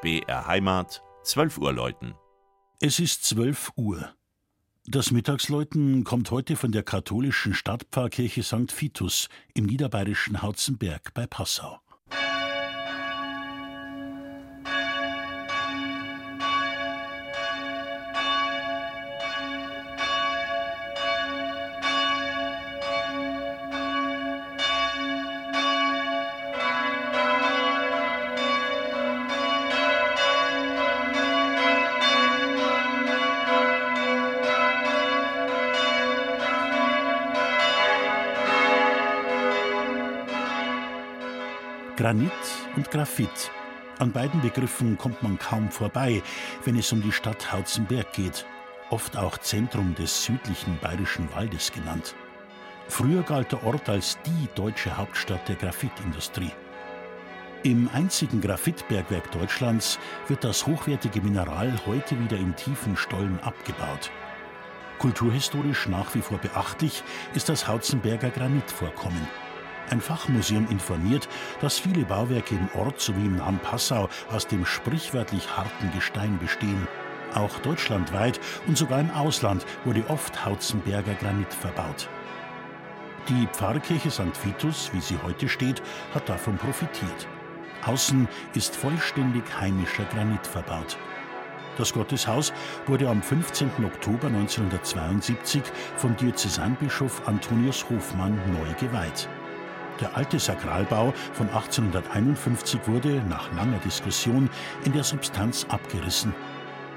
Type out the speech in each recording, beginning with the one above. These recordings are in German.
BR Heimat, 12 Uhr läuten. Es ist 12 Uhr. Das Mittagsläuten kommt heute von der katholischen Stadtpfarrkirche St. Vitus im niederbayerischen Hauzenberg bei Passau. Granit und Graphit. An beiden Begriffen kommt man kaum vorbei, wenn es um die Stadt Hauzenberg geht, oft auch Zentrum des südlichen bayerischen Waldes genannt. Früher galt der Ort als die deutsche Hauptstadt der Graphitindustrie. Im einzigen Graphitbergwerk Deutschlands wird das hochwertige Mineral heute wieder in tiefen Stollen abgebaut. Kulturhistorisch nach wie vor beachtlich ist das Hauzenberger Granitvorkommen. Ein Fachmuseum informiert, dass viele Bauwerke im Ort sowie im nahen Passau aus dem sprichwörtlich harten Gestein bestehen. Auch deutschlandweit und sogar im Ausland wurde oft Hauzenberger Granit verbaut. Die Pfarrkirche St. Vitus, wie sie heute steht, hat davon profitiert. Außen ist vollständig heimischer Granit verbaut. Das Gotteshaus wurde am 15. Oktober 1972 vom Diözesanbischof Antonius Hofmann neu geweiht. Der alte Sakralbau von 1851 wurde nach langer Diskussion in der Substanz abgerissen.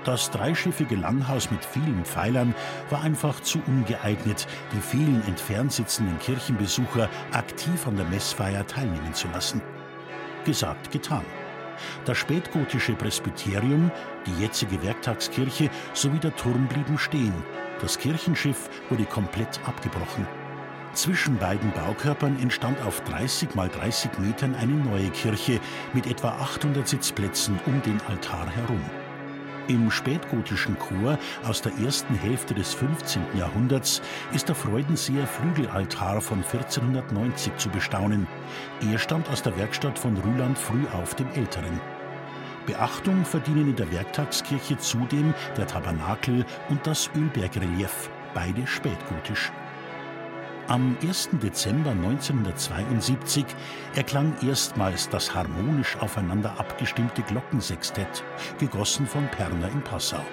Das dreischiffige Langhaus mit vielen Pfeilern war einfach zu ungeeignet, die vielen entfernt sitzenden Kirchenbesucher aktiv an der Messfeier teilnehmen zu lassen. Gesagt, getan. Das spätgotische Presbyterium, die jetzige Werktagskirche sowie der Turm blieben stehen. Das Kirchenschiff wurde komplett abgebrochen. Zwischen beiden Baukörpern entstand auf 30 mal 30 Metern eine neue Kirche mit etwa 800 Sitzplätzen um den Altar herum. Im spätgotischen Chor aus der ersten Hälfte des 15. Jahrhunderts ist der Freudenseer Flügelaltar von 1490 zu bestaunen. Er stammt aus der Werkstatt von Rüland Frühauf dem Älteren. Beachtung verdienen in der Werktagskirche zudem der Tabernakel und das Ölbergrelief, beide spätgotisch. Am 1. Dezember 1972 erklang erstmals das harmonisch aufeinander abgestimmte Glockensextett, gegossen von Perner in Passau.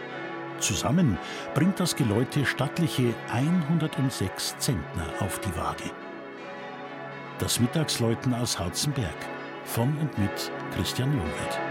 Zusammen bringt das Geläute stattliche 106 Zentner auf die Waage. Das Mittagsläuten aus Hauzenberg von und mit Christian Jungwirth.